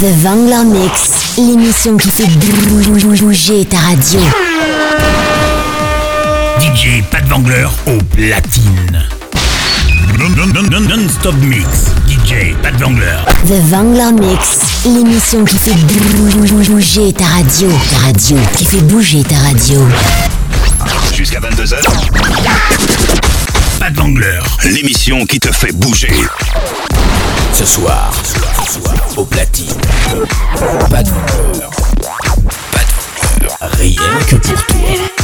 The Vangler Mix, l'émission qui fait bouger ta radio. DJ Pat Vangler au platine. Non-stop mix. DJ Pat Vangler. The Vangler Mix, l'émission qui fait bouger ta radio. Ta radio, qui fait bouger ta radio. Jusqu'à 22h. Pat Vangler. L'émission qui te fait bouger. Ce soir, ce soir, au platine, pas de rumeur, pas de rumeur, rien que pour toi.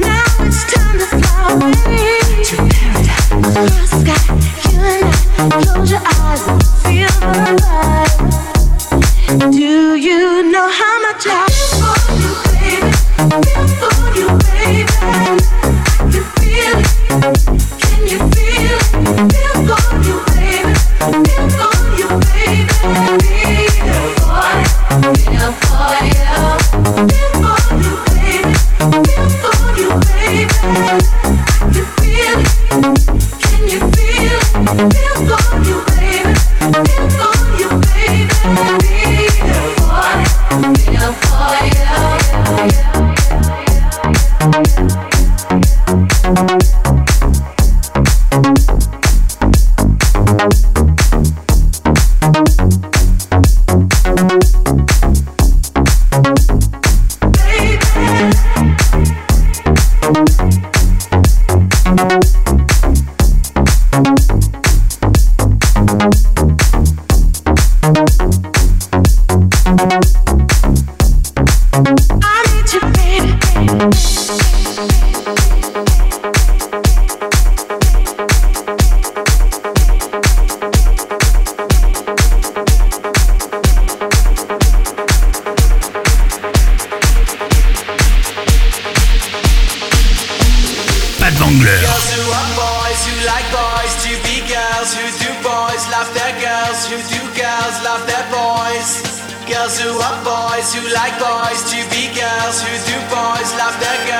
that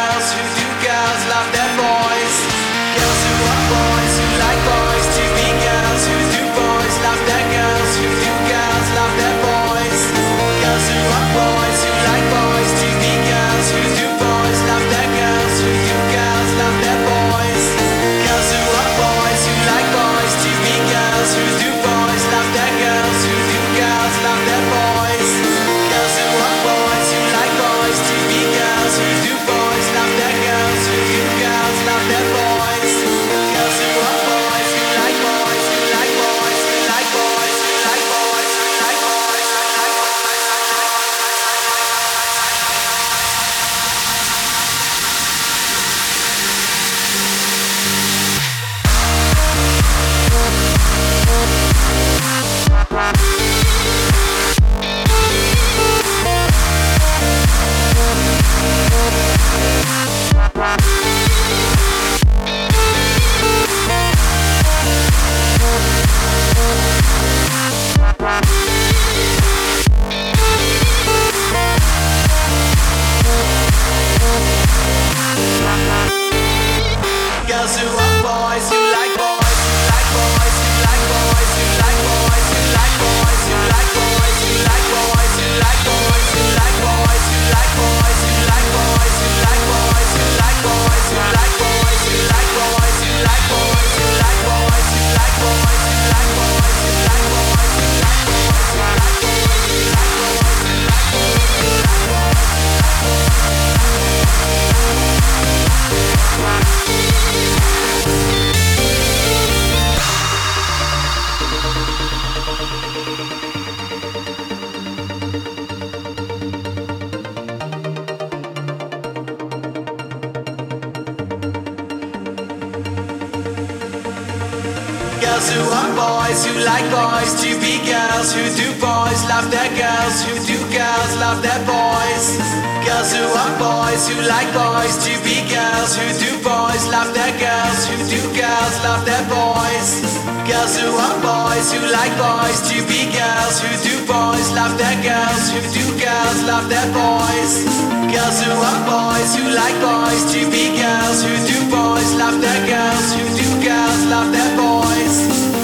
Girls who are boys who like boys to be girls who do boys love their girls who do girls love their boys. Girls who are boys who like boys to be girls who do boys love their girls who do girls love their boys. Girls who are boys who like boys to be girls who do boys love their girls who do girls love their boys. Girls who are boys who like boys to be girls who do boys love their girls who do girls love their boys.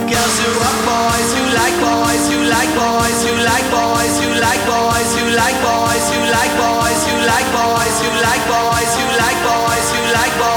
Girls who are boys who like boys who like boys who like boys who like boys who like boys who like boys who like boys who like boys who like boys who like boys who like boys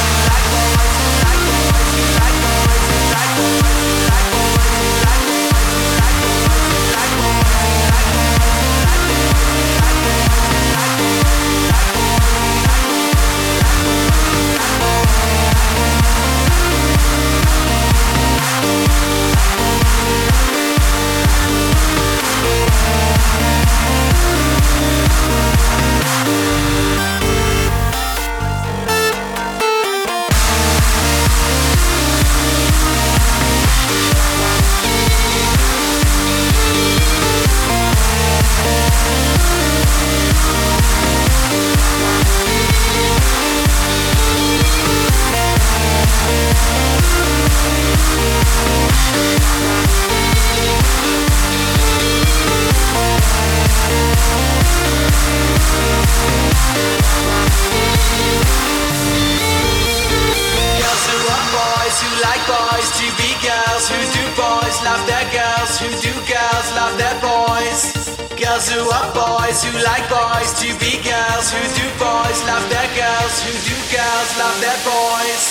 Girls who are boys who like boys to be girls who do boys love their girls who do girls love their boys.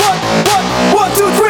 One, one, one, two, three.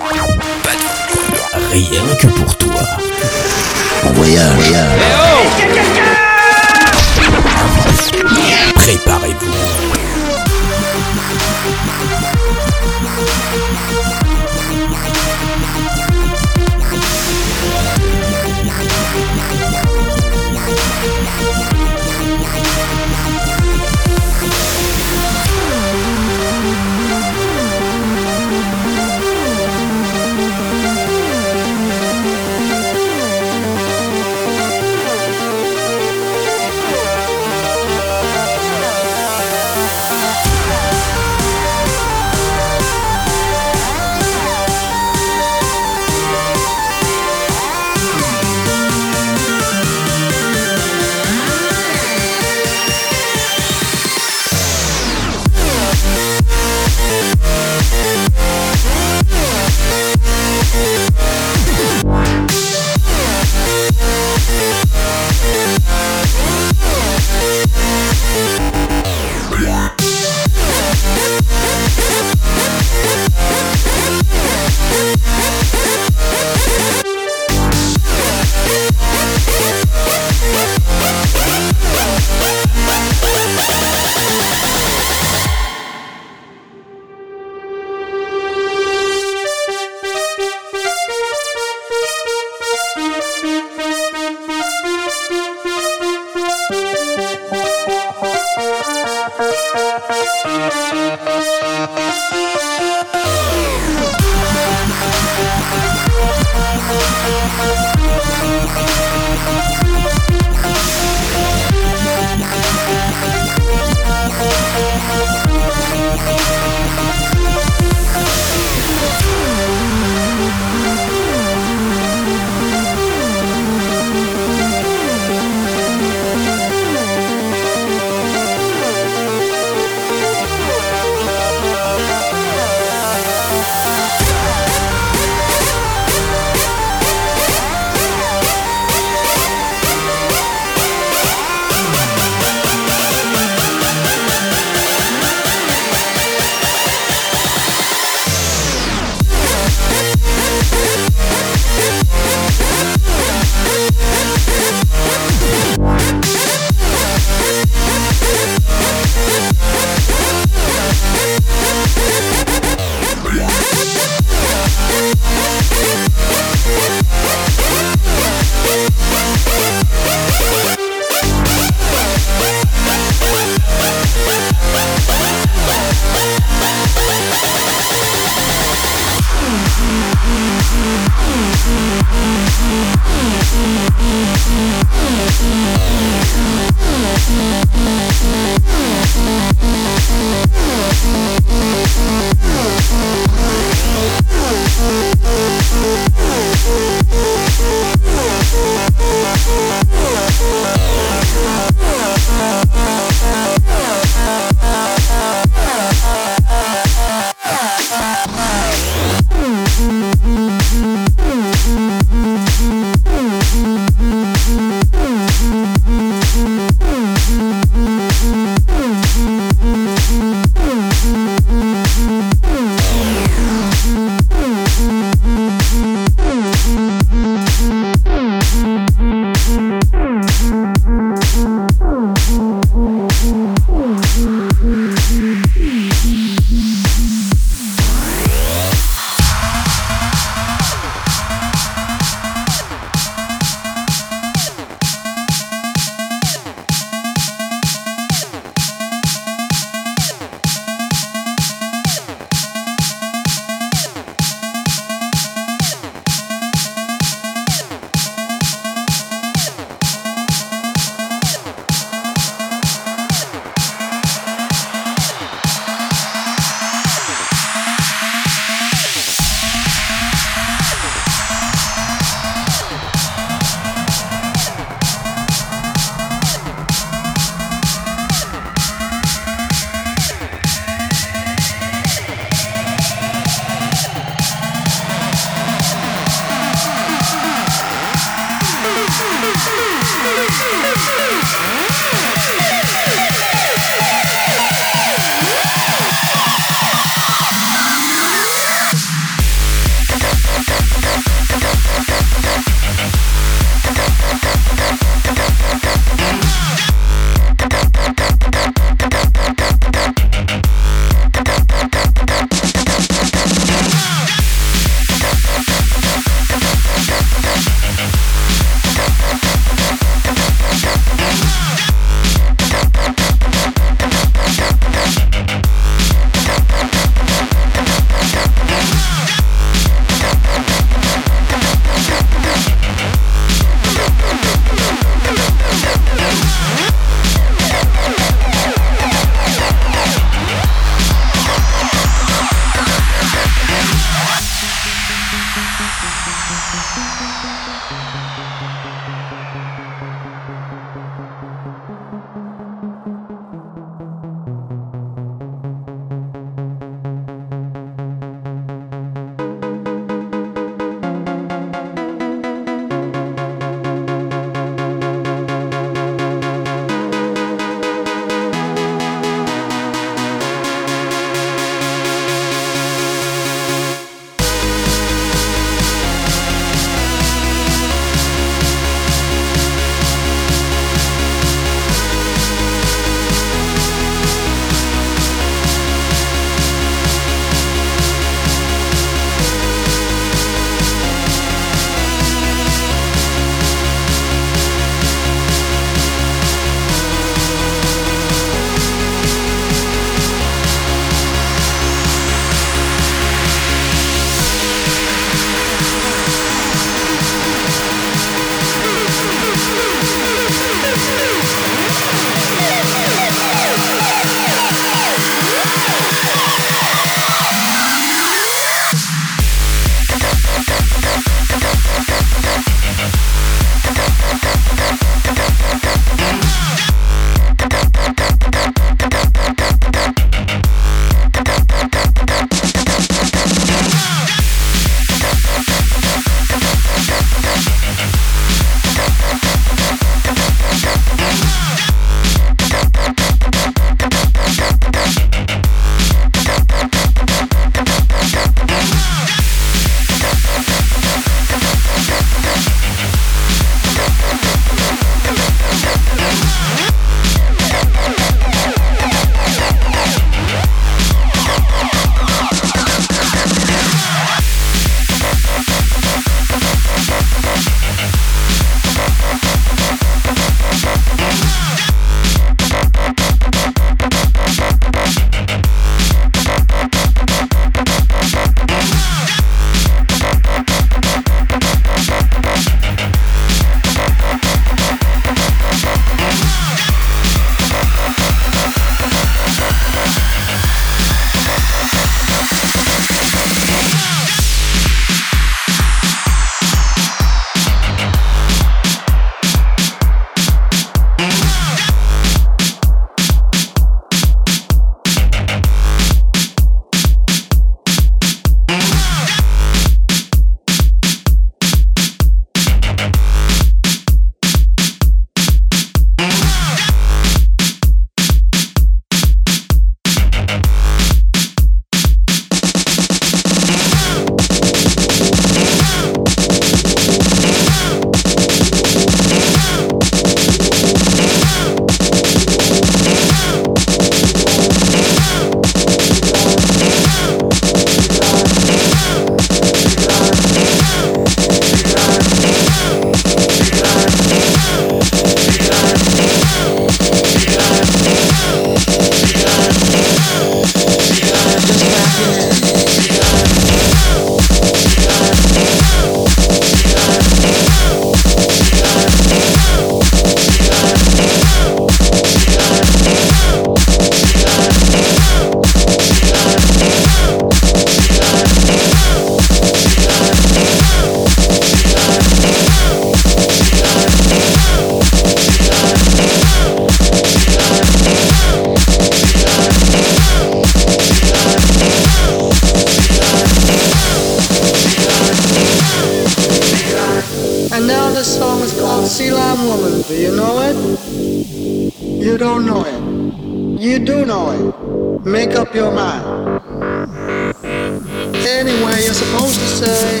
Anyway, you're supposed to say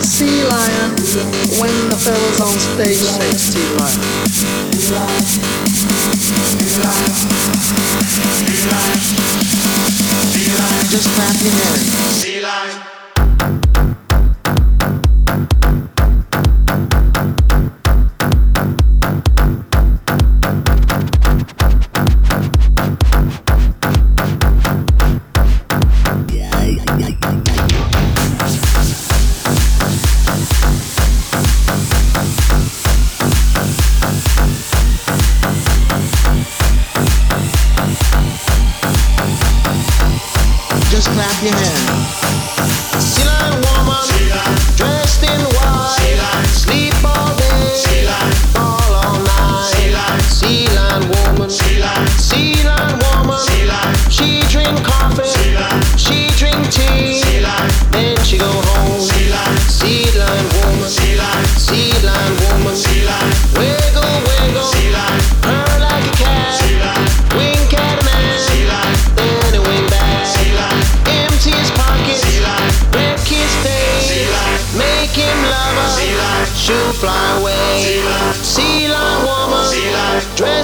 sea lion when the fella's on stage say sea lion. Sea lion. Sea lion. Sea lion. Just clap your hands. Sea lion.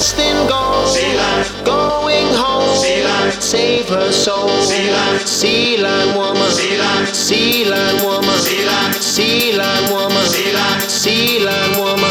Dressed in gold, going home, save her soul. Sea lion woman, sea lion woman, sea lion woman, sea lion woman, sea lion woman,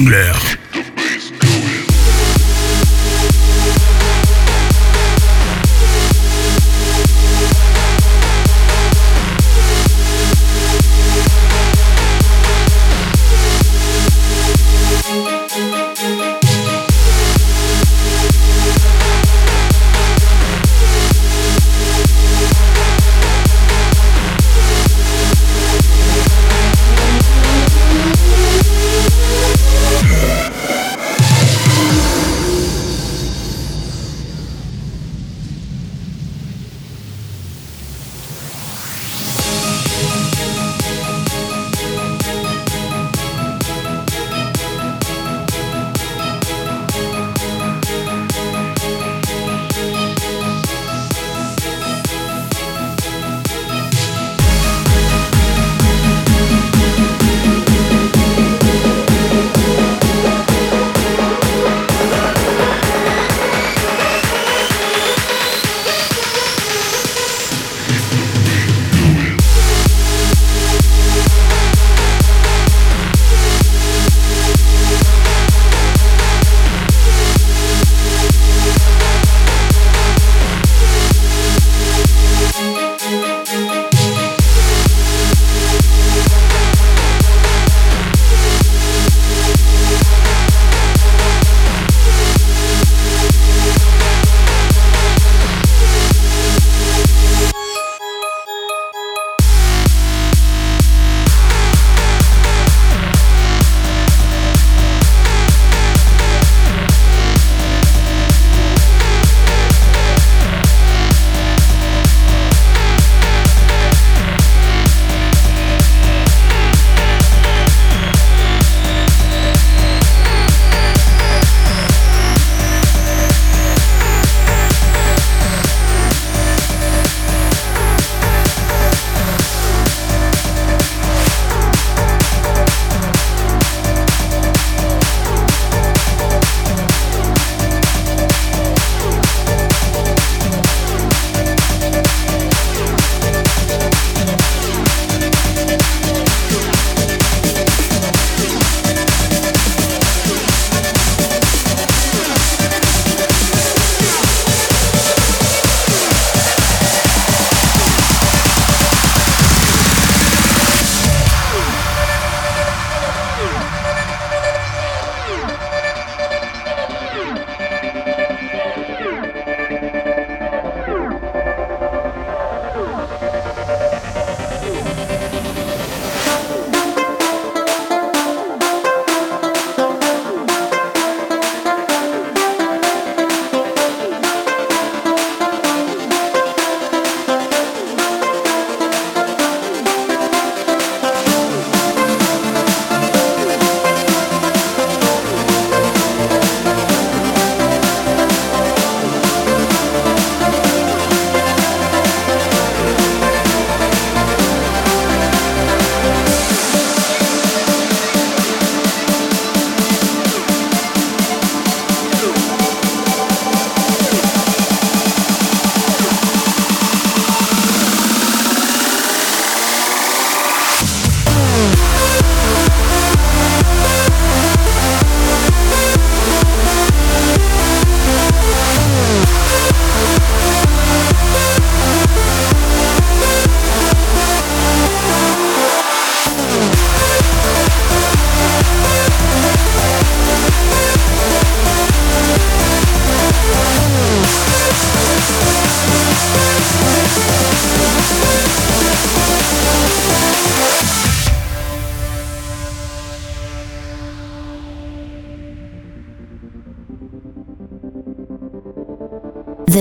Wrangler.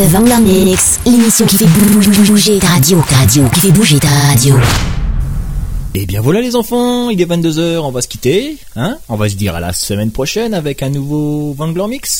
The Mix, l'émission qui fait bouger ta radio. Ta radio, qui fait bouger ta radio. Et eh bien voilà les enfants, il est 22h, on va se quitter. Hein on va se dire à la semaine prochaine avec un nouveau Vangler Mix.